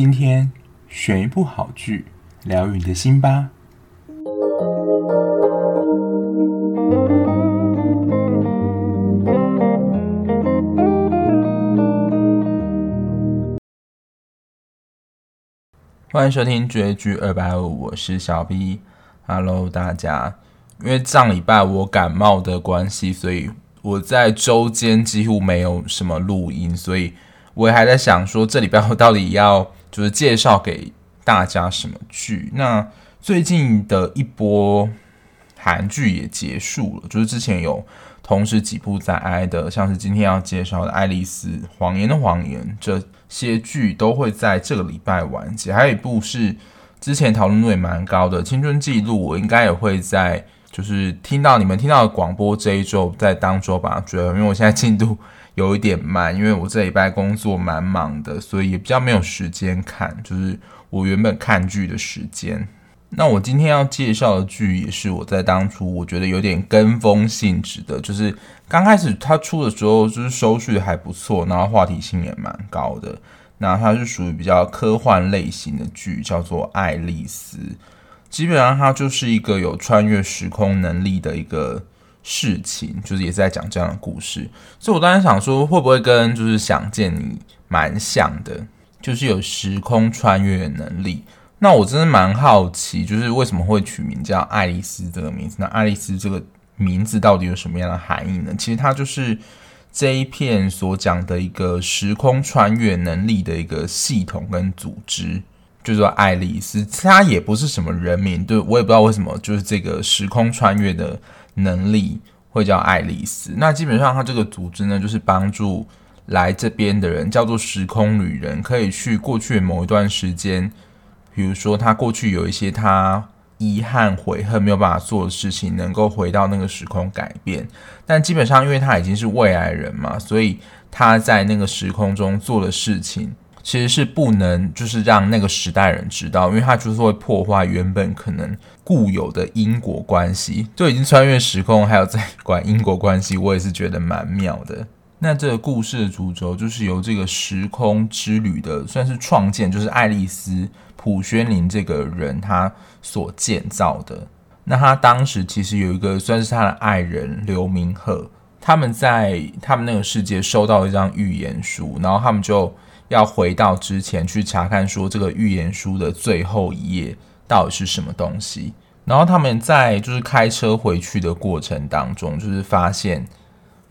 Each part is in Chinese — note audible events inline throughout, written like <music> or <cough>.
今天选一部好剧，疗愈你的心吧。欢迎收听追剧二百五，我是小 B。Hello，大家。因为上礼拜我感冒的关系，所以我在周间几乎没有什么录音，所以我还在想说，这礼拜我到底要就是介绍给大家什么剧？那最近的一波韩剧也结束了，就是之前有同时几部在挨的，像是今天要介绍的《爱丽丝谎言的谎言》，这些剧都会在这个礼拜完结。还有一部是之前讨论度也蛮高的《青春记录》，我应该也会在。就是听到你们听到的广播这一周，在当周把它追了，因为我现在进度有一点慢，因为我这礼拜工作蛮忙的，所以也比较没有时间看，就是我原本看剧的时间。那我今天要介绍的剧也是我在当初我觉得有点跟风性质的，就是刚开始它出的时候就是收视还不错，然后话题性也蛮高的。那它是属于比较科幻类型的剧，叫做《爱丽丝》。基本上它就是一个有穿越时空能力的一个事情，就是也是在讲这样的故事。所以我当时想说，会不会跟就是想见你蛮像的，就是有时空穿越能力。那我真的蛮好奇，就是为什么会取名叫爱丽丝这个名字？那爱丽丝这个名字到底有什么样的含义呢？其实它就是这一片所讲的一个时空穿越能力的一个系统跟组织。就是爱丽丝，它也不是什么人名，对，我也不知道为什么，就是这个时空穿越的能力会叫爱丽丝。那基本上，它这个组织呢，就是帮助来这边的人，叫做时空旅人，可以去过去的某一段时间，比如说他过去有一些他遗憾、悔恨没有办法做的事情，能够回到那个时空改变。但基本上，因为他已经是未来人嘛，所以他在那个时空中做的事情。其实是不能，就是让那个时代人知道，因为他就是会破坏原本可能固有的因果关系。就已经穿越时空，还有在管因果关系，我也是觉得蛮妙的。那这个故事的主轴就是由这个时空之旅的算是创建，就是爱丽丝普宣林这个人他所建造的。那他当时其实有一个算是他的爱人刘明赫，他们在他们那个世界收到一张预言书，然后他们就。要回到之前去查看，说这个预言书的最后一页到底是什么东西。然后他们在就是开车回去的过程当中，就是发现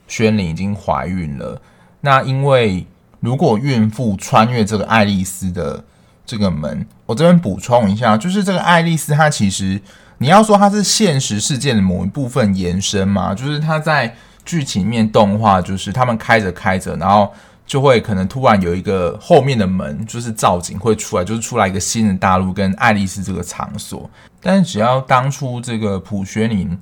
宣灵已经怀孕了。那因为如果孕妇穿越这个爱丽丝的这个门，我这边补充一下，就是这个爱丽丝她其实你要说她是现实世界的某一部分延伸嘛，就是她在剧情面动画，就是他们开着开着，然后。就会可能突然有一个后面的门，就是造景会出来，就是出来一个新的大陆跟爱丽丝这个场所。但是只要当初这个朴宣林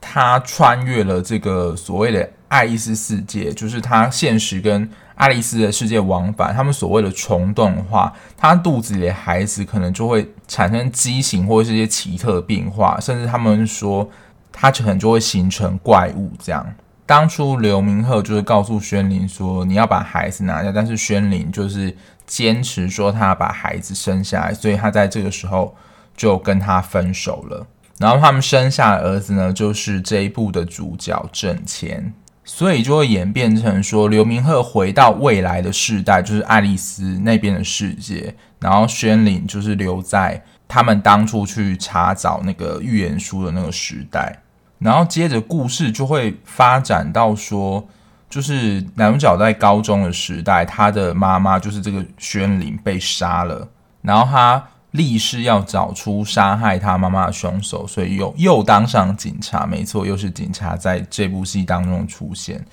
他穿越了这个所谓的爱丽丝世界，就是他现实跟爱丽丝的世界往返，他们所谓的虫洞的话，他肚子里的孩子可能就会产生畸形或者是一些奇特的变化，甚至他们说他可能就会形成怪物这样。当初刘明赫就是告诉宣灵说，你要把孩子拿掉，但是宣灵就是坚持说他要把孩子生下来，所以他在这个时候就跟他分手了。然后他们生下的儿子呢，就是这一部的主角郑谦，所以就会演变成说刘明赫回到未来的世代，就是爱丽丝那边的世界，然后宣灵就是留在他们当初去查找那个预言书的那个时代。然后接着故事就会发展到说，就是男主角在高中的时代，他的妈妈就是这个宣灵被杀了，然后他立誓要找出杀害他妈妈的凶手，所以又又当上警察，没错，又是警察，在这部戏当中出现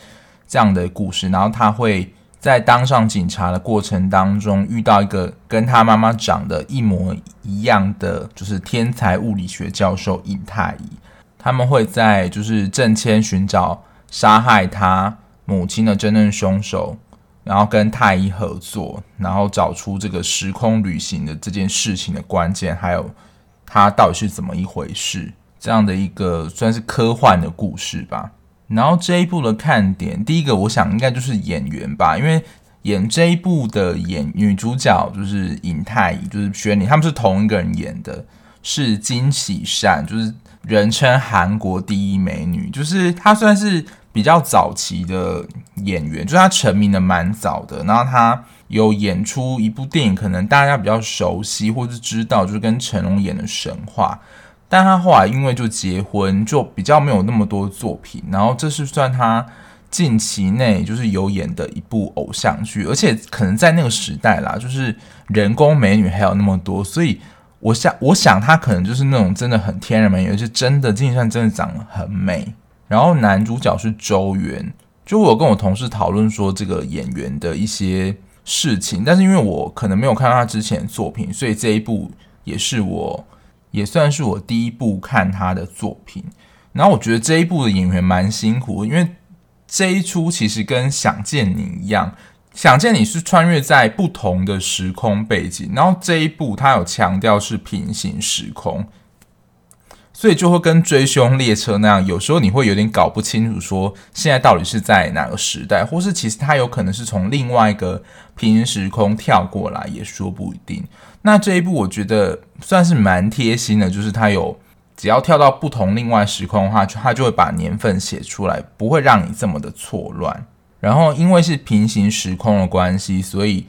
这样的故事。然后他会在当上警察的过程当中遇到一个跟他妈妈长得一模一样的，就是天才物理学教授尹太乙。他们会在就是郑谦寻找杀害他母亲的真正凶手，然后跟太医合作，然后找出这个时空旅行的这件事情的关键，还有他到底是怎么一回事，这样的一个算是科幻的故事吧。然后这一部的看点，第一个我想应该就是演员吧，因为演这一部的演女主角就是尹太乙，就是宣宁，他们是同一个人演的，是金喜善，就是人称韩国第一美女，就是她算是比较早期的演员，就是她成名的蛮早的，然后她有演出一部电影，可能大家比较熟悉或是知道，就是跟成龙演的《神话》，但她后来因为就结婚，就比较没有那么多作品，然后这是算她。近期内就是有演的一部偶像剧，而且可能在那个时代啦，就是人工美女还有那么多，所以我想，我想他可能就是那种真的很天然美女，而且真的金善真的长得很美。然后男主角是周元，就我跟我同事讨论说这个演员的一些事情，但是因为我可能没有看到他之前的作品，所以这一部也是我也算是我第一部看他的作品。然后我觉得这一部的演员蛮辛苦，因为。这一出其实跟《想见你》一样，《想见你》是穿越在不同的时空背景，然后这一部它有强调是平行时空，所以就会跟《追凶列车》那样，有时候你会有点搞不清楚，说现在到底是在哪个时代，或是其实它有可能是从另外一个平行时空跳过来，也说不一定。那这一部我觉得算是蛮贴心的，就是它有。只要跳到不同另外时空的话，它就会把年份写出来，不会让你这么的错乱。然后因为是平行时空的关系，所以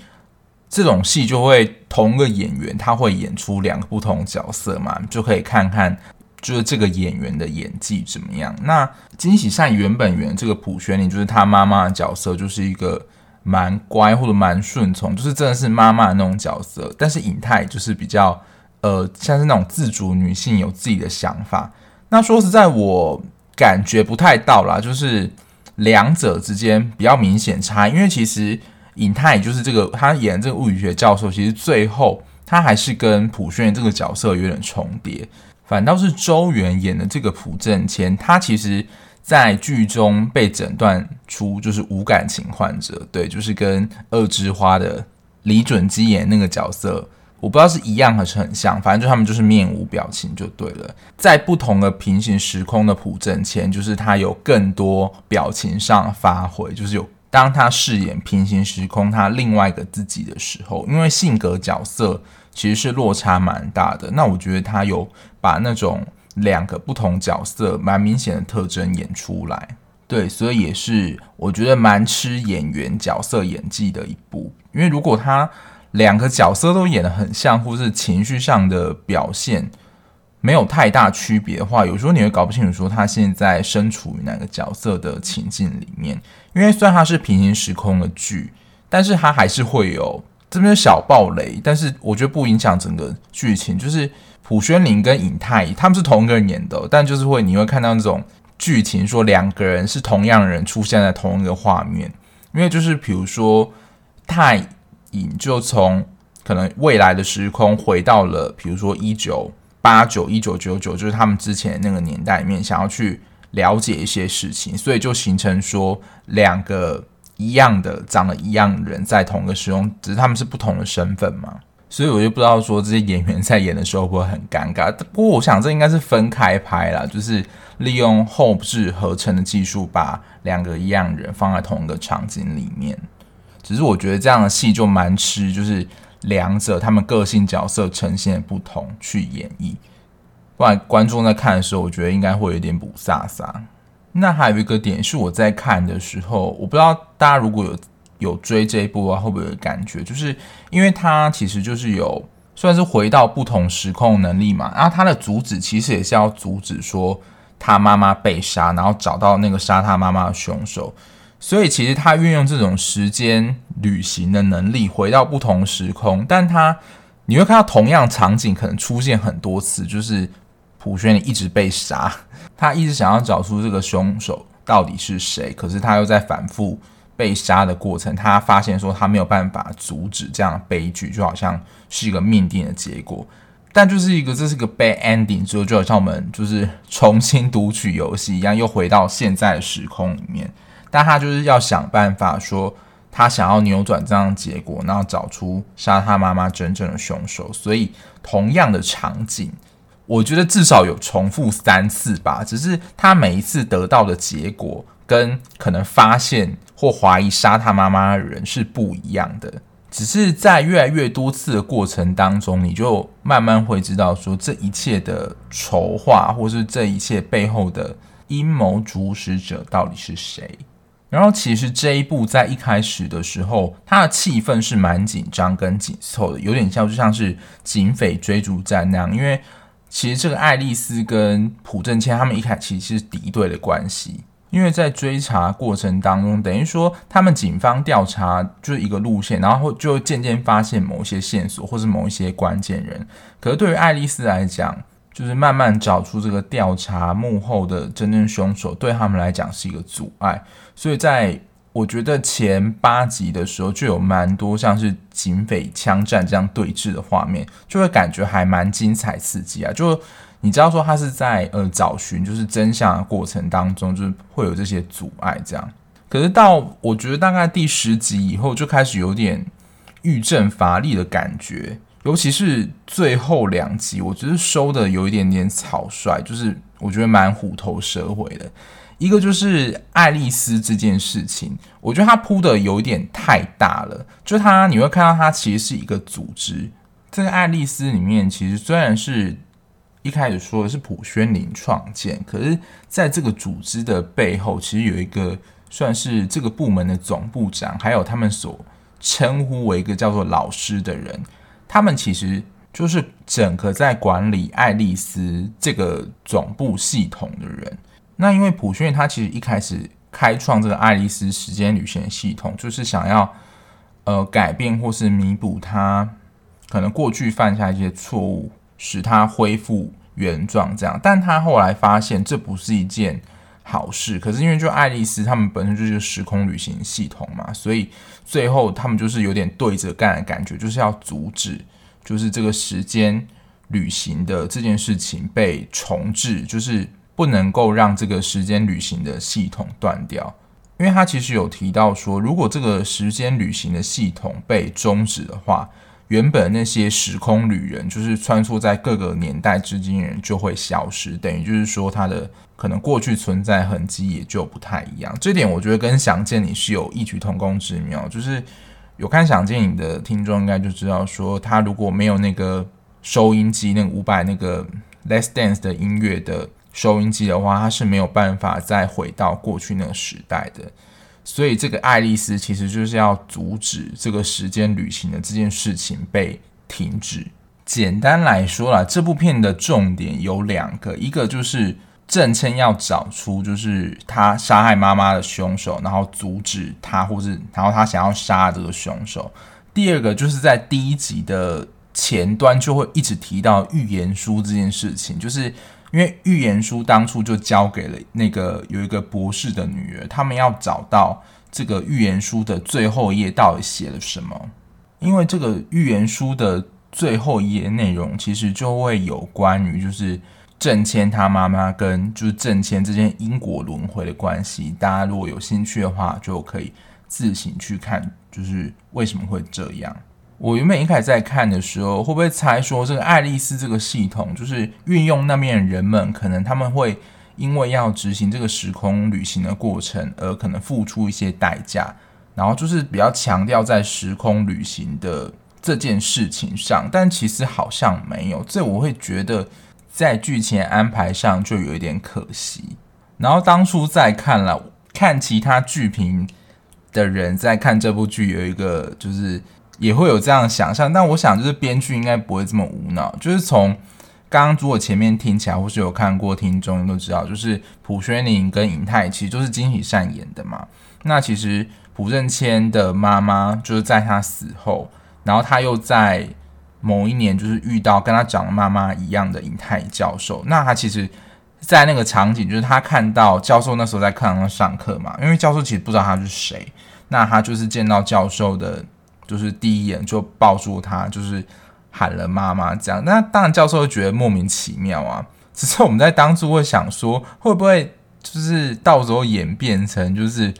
这种戏就会同个演员他会演出两个不同角色嘛，就可以看看就是这个演员的演技怎么样。那金喜善原本演这个朴宣里，就是他妈妈的角色，就是一个蛮乖或者蛮顺从，就是真的是妈妈的那种角色。但是尹太就是比较。呃，像是那种自主女性有自己的想法。那说实在，我感觉不太到啦，就是两者之间比较明显差。因为其实尹太乙就是这个他演这个物理学教授，其实最后他还是跟朴宣这个角色有点重叠。反倒是周元演的这个朴正谦，他其实在剧中被诊断出就是无感情患者，对，就是跟《恶之花》的李准基演那个角色。我不知道是一样还是很像，反正就他们就是面无表情就对了。在不同的平行时空的朴正谦，就是他有更多表情上发挥，就是有当他饰演平行时空他另外一个自己的时候，因为性格角色其实是落差蛮大的。那我觉得他有把那种两个不同角色蛮明显的特征演出来，对，所以也是我觉得蛮吃演员角色演技的一部，因为如果他。两个角色都演得很像，或是情绪上的表现没有太大区别的话，有时候你会搞不清楚说他现在身处于哪个角色的情境里面。因为虽然它是平行时空的剧，但是它还是会有这边小爆雷，但是我觉得不影响整个剧情。就是朴宣林跟尹太他们是同一个人演的，但就是会你会看到那种剧情，说两个人是同样人出现在同一个画面，因为就是比如说太。<clears throat> 影就从可能未来的时空回到了，比如说一九八九、一九九九，就是他们之前那个年代里面，想要去了解一些事情，所以就形成说两个一样的、长得一样的人在同一个时空，只是他们是不同的身份嘛。所以我就不知道说这些演员在演的时候会不会很尴尬。不过我想这应该是分开拍啦，就是利用后置合成的技术，把两个一样人放在同一个场景里面。只是我觉得这样的戏就蛮吃，就是两者他们个性角色呈现不同去演绎，不然观众在看的时候，我觉得应该会有点雾煞煞。那还有一个点是我在看的时候，我不知道大家如果有有追这一部啊，会不会有感觉？就是因为他其实就是有算是回到不同时空能力嘛，然后他的主旨其实也是要阻止说他妈妈被杀，然后找到那个杀他妈妈的凶手。所以其实他运用这种时间旅行的能力回到不同时空，但他你会看到同样场景可能出现很多次，就是朴宣一直被杀，他一直想要找出这个凶手到底是谁，可是他又在反复被杀的过程，他发现说他没有办法阻止这样的悲剧，就好像是一个命定的结果，但就是一个这是一个 bad ending 之后，就好像我们就是重新读取游戏一样，又回到现在的时空里面。但他就是要想办法说，他想要扭转这样的结果，然后找出杀他妈妈真正的凶手。所以同样的场景，我觉得至少有重复三次吧。只是他每一次得到的结果跟可能发现或怀疑杀他妈妈的人是不一样的。只是在越来越多次的过程当中，你就慢慢会知道说，这一切的筹划，或是这一切背后的阴谋主使者到底是谁？然后，其实这一部在一开始的时候，它的气氛是蛮紧张跟紧凑的，有点像就像是警匪追逐战那样。因为其实这个爱丽丝跟朴正谦他们一开始其实是敌对的关系。因为在追查过程当中，等于说他们警方调查就是一个路线，然后就渐渐发现某一些线索，或是某一些关键人。可是对于爱丽丝来讲，就是慢慢找出这个调查幕后的真正凶手，对他们来讲是一个阻碍。所以在我觉得前八集的时候，就有蛮多像是警匪枪战这样对峙的画面，就会感觉还蛮精彩刺激啊！就你知道说他是在呃找寻就是真相的过程当中，就是会有这些阻碍这样。可是到我觉得大概第十集以后，就开始有点欲振乏力的感觉，尤其是最后两集，我觉得收的有一点点草率，就是我觉得蛮虎头蛇尾的。一个就是爱丽丝这件事情，我觉得他铺的有点太大了，就他你会看到他其实是一个组织，这个爱丽丝里面其实虽然是。一开始说的是普宣林创建，可是在这个组织的背后，其实有一个算是这个部门的总部长，还有他们所称呼为一个叫做老师的人，他们其实就是整个在管理爱丽丝这个总部系统的人。那因为朴宣林他其实一开始开创这个爱丽丝时间旅行系统，就是想要呃改变或是弥补他可能过去犯下一些错误，使他恢复。原状这样，但他后来发现这不是一件好事。可是因为就爱丽丝他们本身就是时空旅行系统嘛，所以最后他们就是有点对着干的感觉，就是要阻止，就是这个时间旅行的这件事情被重置，就是不能够让这个时间旅行的系统断掉。因为他其实有提到说，如果这个时间旅行的系统被终止的话。原本那些时空旅人，就是穿梭在各个年代之间的人就会消失，等于就是说他的可能过去存在痕迹也就不太一样。这点我觉得跟想见你是有异曲同工之妙，就是有看想见你的听众应该就知道，说他如果没有那个收音机，那个五百那个 Let's Dance 的音乐的收音机的话，他是没有办法再回到过去那个时代的。所以，这个爱丽丝其实就是要阻止这个时间旅行的这件事情被停止。简单来说啦，这部片的重点有两个，一个就是郑称要找出就是他杀害妈妈的凶手，然后阻止他，或是然后他想要杀这个凶手。第二个就是在第一集的前端就会一直提到预言书这件事情，就是。因为预言书当初就交给了那个有一个博士的女儿，他们要找到这个预言书的最后一页到底写了什么。因为这个预言书的最后一页内容，其实就会有关于就是郑谦他妈妈跟就是郑谦之间因果轮回的关系。大家如果有兴趣的话，就可以自行去看，就是为什么会这样。我原本一开始在看的时候，会不会猜说这个爱丽丝这个系统，就是运用那边人们，可能他们会因为要执行这个时空旅行的过程，而可能付出一些代价，然后就是比较强调在时空旅行的这件事情上，但其实好像没有，这我会觉得在剧情安排上就有一点可惜。然后当初在看了看其他剧评的人在看这部剧，有一个就是。也会有这样的想象，但我想就是编剧应该不会这么无脑。就是从刚刚如果前面听起来，或是有看过听众都知道，就是朴宣林跟尹泰其实就是金喜善演的嘛。那其实朴正谦的妈妈就是在他死后，然后他又在某一年就是遇到跟他长得妈妈一样的尹泰教授。那他其实，在那个场景就是他看到教授那时候在课堂上上课嘛，因为教授其实不知道他是谁，那他就是见到教授的。就是第一眼就抱住他，就是喊了妈妈这样。那当然教授会觉得莫名其妙啊。只是我们在当初会想说，会不会就是到时候演变成就是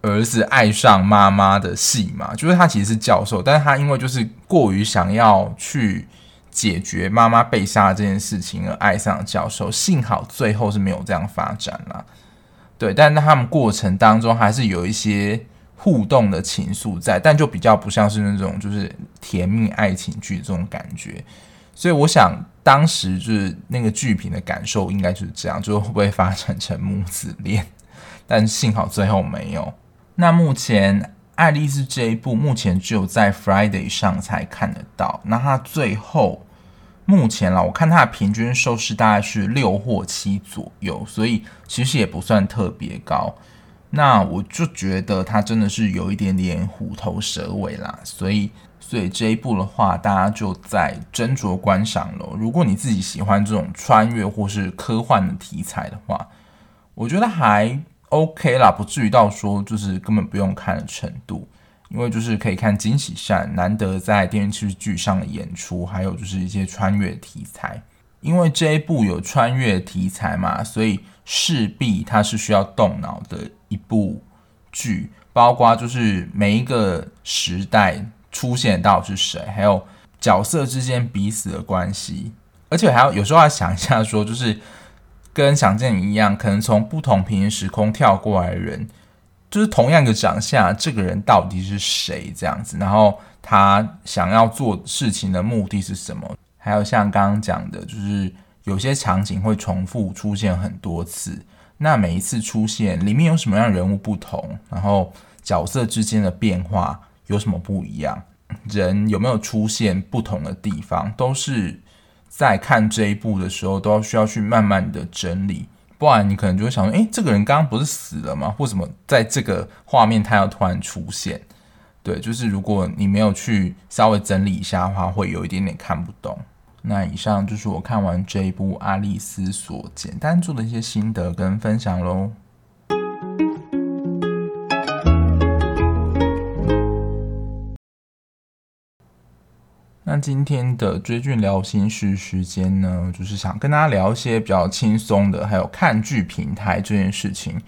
儿子爱上妈妈的戏嘛？就是他其实是教授，但是他因为就是过于想要去解决妈妈被杀这件事情而爱上教授。幸好最后是没有这样发展啦。对，但是他们过程当中还是有一些互动的情愫在，但就比较不像是那种就是甜蜜爱情剧这种感觉。所以我想当时就是那个剧评的感受应该就是这样，就会不会发展成母子恋？但幸好最后没有。那目前。爱丽丝这一部目前只有在 Friday 上才看得到。那它最后目前啦，我看它的平均收视大概是六或七左右，所以其实也不算特别高。那我就觉得他真的是有一点点虎头蛇尾啦。所以，所以这一部的话，大家就在斟酌观赏喽。如果你自己喜欢这种穿越或是科幻的题材的话，我觉得还。OK 啦，不至于到说就是根本不用看的程度，因为就是可以看金喜善难得在电视剧上的演出，还有就是一些穿越题材。因为这一部有穿越题材嘛，所以势必它是需要动脑的一部剧，包括就是每一个时代出现到是谁，还有角色之间彼此的关系，而且还要有时候要想一下说就是。跟想见你一样，可能从不同平行时空跳过来的人，就是同样的长相，这个人到底是谁？这样子，然后他想要做事情的目的是什么？还有像刚刚讲的，就是有些场景会重复出现很多次，那每一次出现里面有什么样人物不同？然后角色之间的变化有什么不一样？人有没有出现不同的地方？都是。在看这一部的时候，都要需要去慢慢的整理，不然你可能就会想说，诶，这个人刚刚不是死了吗？为什么在这个画面他要突然出现？对，就是如果你没有去稍微整理一下的话，会有一点点看不懂。那以上就是我看完这一部《阿丽丝》所简单做的一些心得跟分享喽。那今天的追剧聊心事时间呢，就是想跟大家聊一些比较轻松的，还有看剧平台这件事情。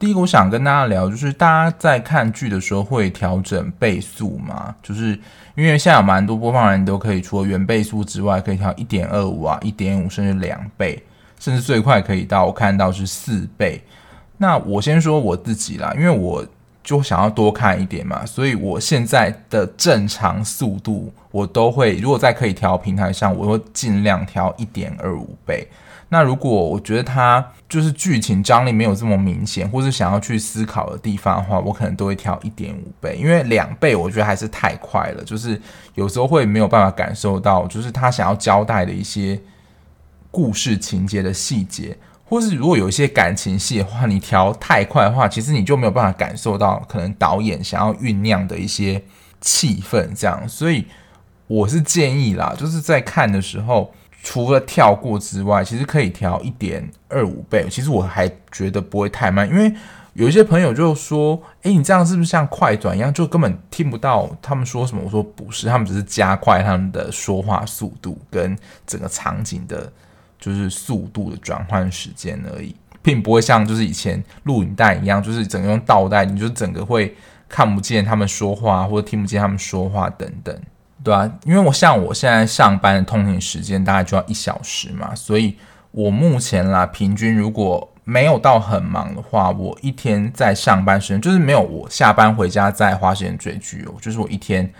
第一个，我想跟大家聊，就是大家在看剧的时候会调整倍速吗？就是因为现在有蛮多播放人都可以除了原倍速之外，可以调一点二五啊、一点五，甚至两倍，甚至最快可以到我看到是四倍。那我先说我自己啦，因为我。就想要多看一点嘛，所以我现在的正常速度我都会，如果在可以调平台上，我会尽量调一点二五倍。那如果我觉得它就是剧情张力没有这么明显，或是想要去思考的地方的话，我可能都会调一点五倍，因为两倍我觉得还是太快了，就是有时候会没有办法感受到，就是他想要交代的一些故事情节的细节。或是如果有一些感情戏的话，你调太快的话，其实你就没有办法感受到可能导演想要酝酿的一些气氛，这样。所以我是建议啦，就是在看的时候，除了跳过之外，其实可以调一点二五倍。其实我还觉得不会太慢，因为有一些朋友就说：“诶，你这样是不是像快转一样，就根本听不到他们说什么？”我说：“不是，他们只是加快他们的说话速度跟整个场景的。”就是速度的转换时间而已，并不会像就是以前录影带一样，就是整个用倒带，你就整个会看不见他们说话或者听不见他们说话等等，对啊，因为我像我现在上班的通勤时间大概就要一小时嘛，所以我目前啦，平均如果没有到很忙的话，我一天在上班时间就是没有我下班回家再花时间追剧哦，就是我一天。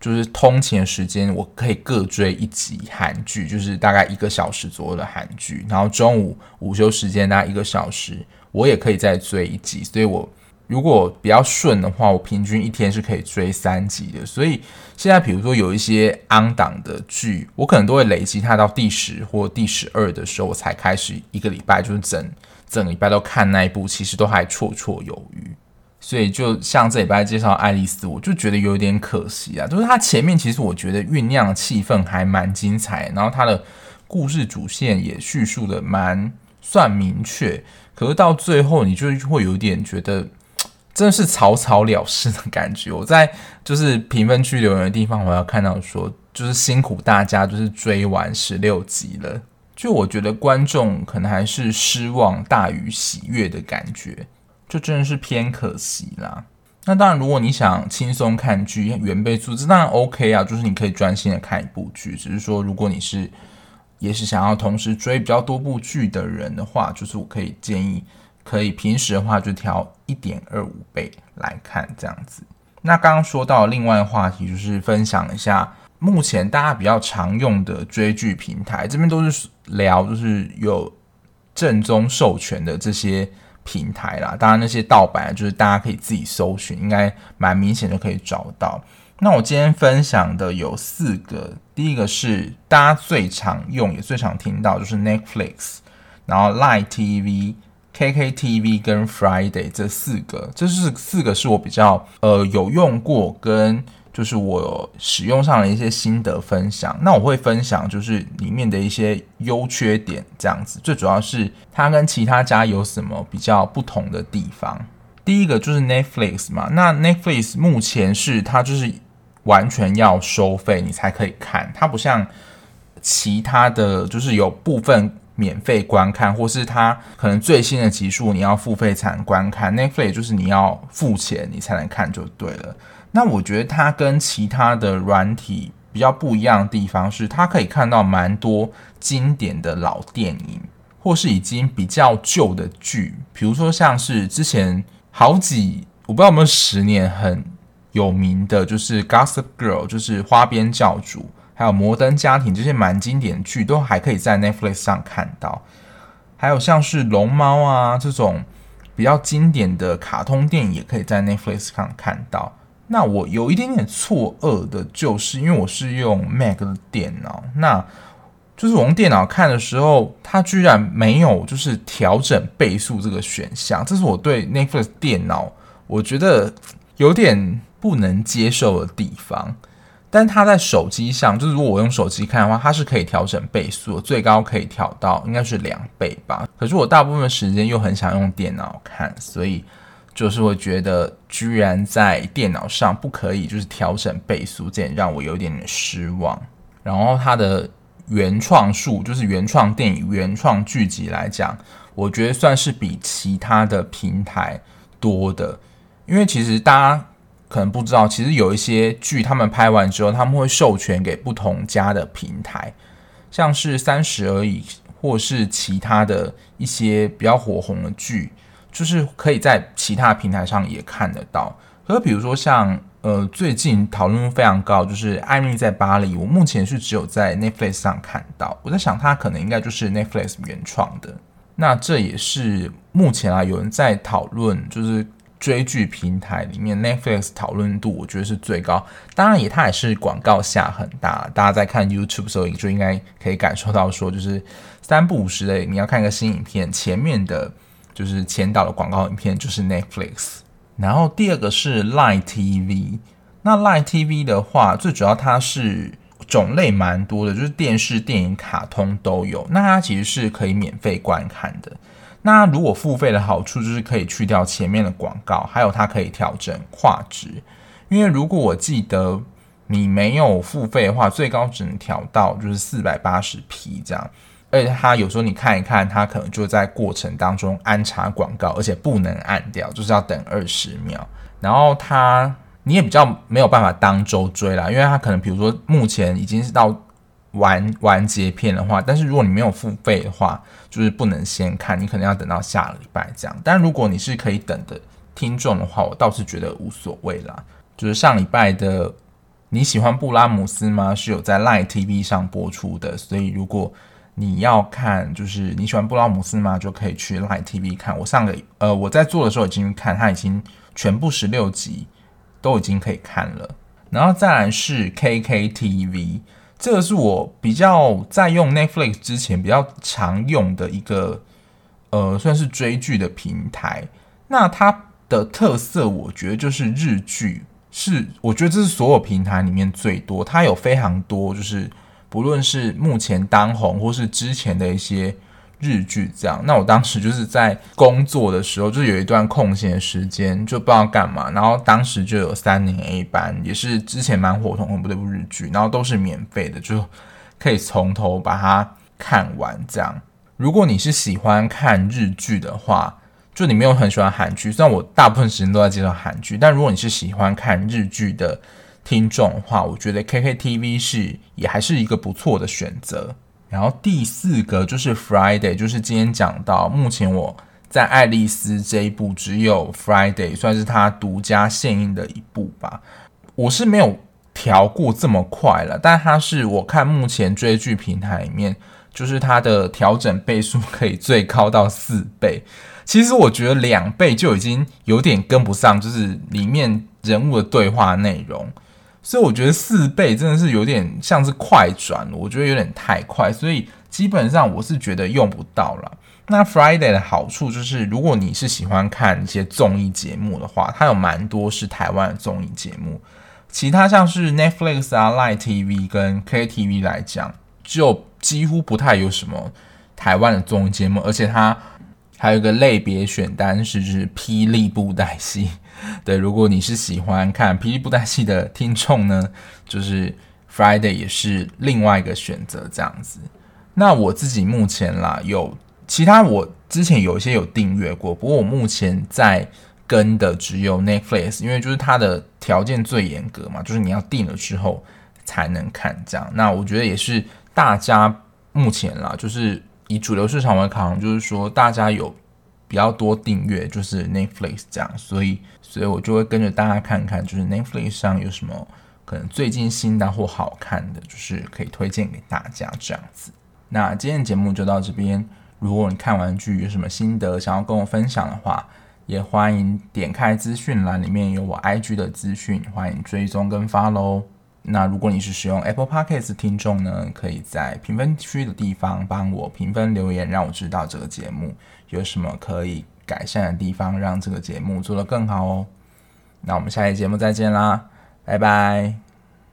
就是通勤的时间，我可以各追一集韩剧，就是大概一个小时左右的韩剧。然后中午午休时间大概一个小时，我也可以再追一集。所以我如果比较顺的话，我平均一天是可以追三集的。所以现在比如说有一些安档的剧，我可能都会累积它到第十或第十二的时候，我才开始一个礼拜，就是整整礼拜都看那一部，其实都还绰绰有余。所以就像这礼拜介绍爱丽丝，我就觉得有点可惜啊。就是它前面其实我觉得酝酿气氛还蛮精彩，然后它的故事主线也叙述的蛮算明确，可是到最后你就会有点觉得 <tsk> 真的是草草了事的感觉。我在就是评分区留言的地方，我要看到说就是辛苦大家就是追完十六集了，就我觉得观众可能还是失望大于喜悦的感觉。就真的是偏可惜啦。那当然，如果你想轻松看剧，原倍速这当然 OK 啊，就是你可以专心的看一部剧。只是说，如果你是也是想要同时追比较多部剧的人的话，就是我可以建议可以平时的话就调一点二五倍来看这样子。那刚刚说到另外一个话题，就是分享一下目前大家比较常用的追剧平台，这边都是聊就是有正宗授权的这些平台啦。当然那些盗版就是大家可以自己搜寻，应该蛮明显就可以找到。那我今天分享的有四个，第一个是大家最常用也最常听到，就是 Netflix，然后 Line TV。KKTV 跟 Friday 这四个，这是四个是我比较呃有用过，跟就是我使用上的一些心得分享。那我会分享就是里面的一些优缺点，这样子。最主要是它跟其他家有什么比较不同的地方。第一个就是 Netflix 嘛，那 Netflix 目前是它就是完全要收费你才可以看，它不像其他的就是有部分。免费观看，或是它可能最新的集数你要付费才能观看。Netflix 就是你要付钱你才能看就对了。那我觉得它跟其他的软体比较不一样的地方是，它可以看到蛮多经典的老电影，或是已经比较旧的剧，比如说像是之前好几我不知道有没有十年很有名的，就是 Gossip Girl，就是花边教主。还有《摩登家庭》这些蛮经典的剧，都还可以在 Netflix 上看到。还有像是《龙猫》啊这种比较经典的卡通电影，也可以在 Netflix 上看到。那我有一点点错愕的，就是因为我是用 Mac 的电脑，那就是我用电脑看的时候，它居然没有就是调整倍速这个选项，这是我对 Netflix 电脑我觉得有点不能接受的地方。但它在手机上，就是如果我用手机看的话，它是可以调整倍速，最高可以调到应该是两倍吧。可是我大部分时间又很想用电脑看，所以就是会觉得居然在电脑上不可以就是调整倍速，这点让我有点点失望。然后它的原创数，就是原创电影、原创剧集来讲，我觉得算是比其他的平台多的，因为其实大家。可能不知道，其实有一些剧，他们拍完之后，他们会授权给不同家的平台，像是《三十而已》或是其他的一些比较火红的剧，就是可以在其他平台上也看得到。可是比如说像呃最近讨论度非常高，就是《艾米在巴黎》，我目前是只有在 Netflix 上看到。我在想，它可能应该就是 Netflix 原创的。那这也是目前啊有人在讨论，就是。追剧平台里面，Netflix 讨论度我觉得是最高。当然也，它也是广告下很大。大家在看 YouTube 的时候，就应该可以感受到说，就是三不五十的，你要看一个新影片，前面的就是前导的广告影片就是 Netflix。然后第二个是 Line TV。那 Line TV 的话，最主要它是种类蛮多的，就是电视、电影、卡通都有。那它其实是可以免费观看的。那如果付费的好处就是可以去掉前面的广告，还有它可以调整画质。因为如果我记得你没有付费的话，最高只能调到就是四百八十 P 这样。而且它有时候你看一看，它可能就在过程当中安插广告，而且不能按掉，就是要等二十秒。然后它你也比较没有办法当周追啦，因为它可能比如说目前已经是到。完完结篇的话，但是如果你没有付费的话，就是不能先看，你可能要等到下礼拜这样。但如果你是可以等的听众的话，我倒是觉得无所谓啦。就是上礼拜的你喜欢布拉姆斯吗？是有在 Line TV 上播出的，所以如果你要看，就是你喜欢布拉姆斯吗？就可以去 Line TV 看。我上个呃我在做的时候已经看，它已经全部十六集都已经可以看了。然后再来是 KKTV。这个是我比较在用 Netflix 之前比较常用的一个，呃，算是追剧的平台。那它的特色，我觉得就是日剧，是我觉得这是所有平台里面最多。它有非常多，就是不论是目前当红或是之前的一些。日剧这样，那我当时就是在工作的时候，就有一段空闲时间，就不知道干嘛。然后当时就有三年 A 班，也是之前蛮火红的一部日剧，然后都是免费的，就可以从头把它看完。这样，如果你是喜欢看日剧的话，就你没有很喜欢韩剧，虽然我大部分时间都在介绍韩剧，但如果你是喜欢看日剧的听众的话，我觉得 KKTV 是也还是一个不错的选择。然后第四个就是 Friday，就是今天讲到目前我在《爱丽丝》这一部只有 Friday 算是他独家献映的一部吧。我是没有调过这么快了，但它是我看目前追剧平台里面，就是它的调整倍数可以最高到四倍。其实我觉得两倍就已经有点跟不上，就是里面人物的对话内容。所以我觉得四倍真的是有点像是快转，我觉得有点太快，所以基本上我是觉得用不到了。那 Friday 的好处就是，如果你是喜欢看一些综艺节目的话，它有蛮多是台湾的综艺节目。其他像是 Netflix 啊、Line TV 跟 KTV 来讲，就几乎不太有什么台湾的综艺节目，而且它还有一个类别选单是就是霹雳布袋戏。对，如果你是喜欢看霹雳布袋戏的听众呢，就是 Friday 也是另外一个选择这样子。那我自己目前啦，有其他我之前有一些有订阅过，不过我目前在跟的只有 Netflix，因为就是它的条件最严格嘛，就是你要订了之后才能看这样。那我觉得也是大家目前啦，就是以主流市场为考量，就是说大家有。比较多订阅就是 Netflix 这样，所以所以我就会跟着大家看看，就是 Netflix 上有什么可能最近新的或好看的，就是可以推荐给大家这样子。那今天的节目就到这边，如果你看完剧有什么心得想要跟我分享的话，也欢迎点开资讯栏里面有我 IG 的资讯，欢迎追踪跟 follow。那如果你是使用 Apple Podcast 听众呢，可以在评分区的地方帮我评分留言，让我知道这个节目有什么可以改善的地方，让这个节目做得更好哦。那我们下期节目再见啦，拜拜。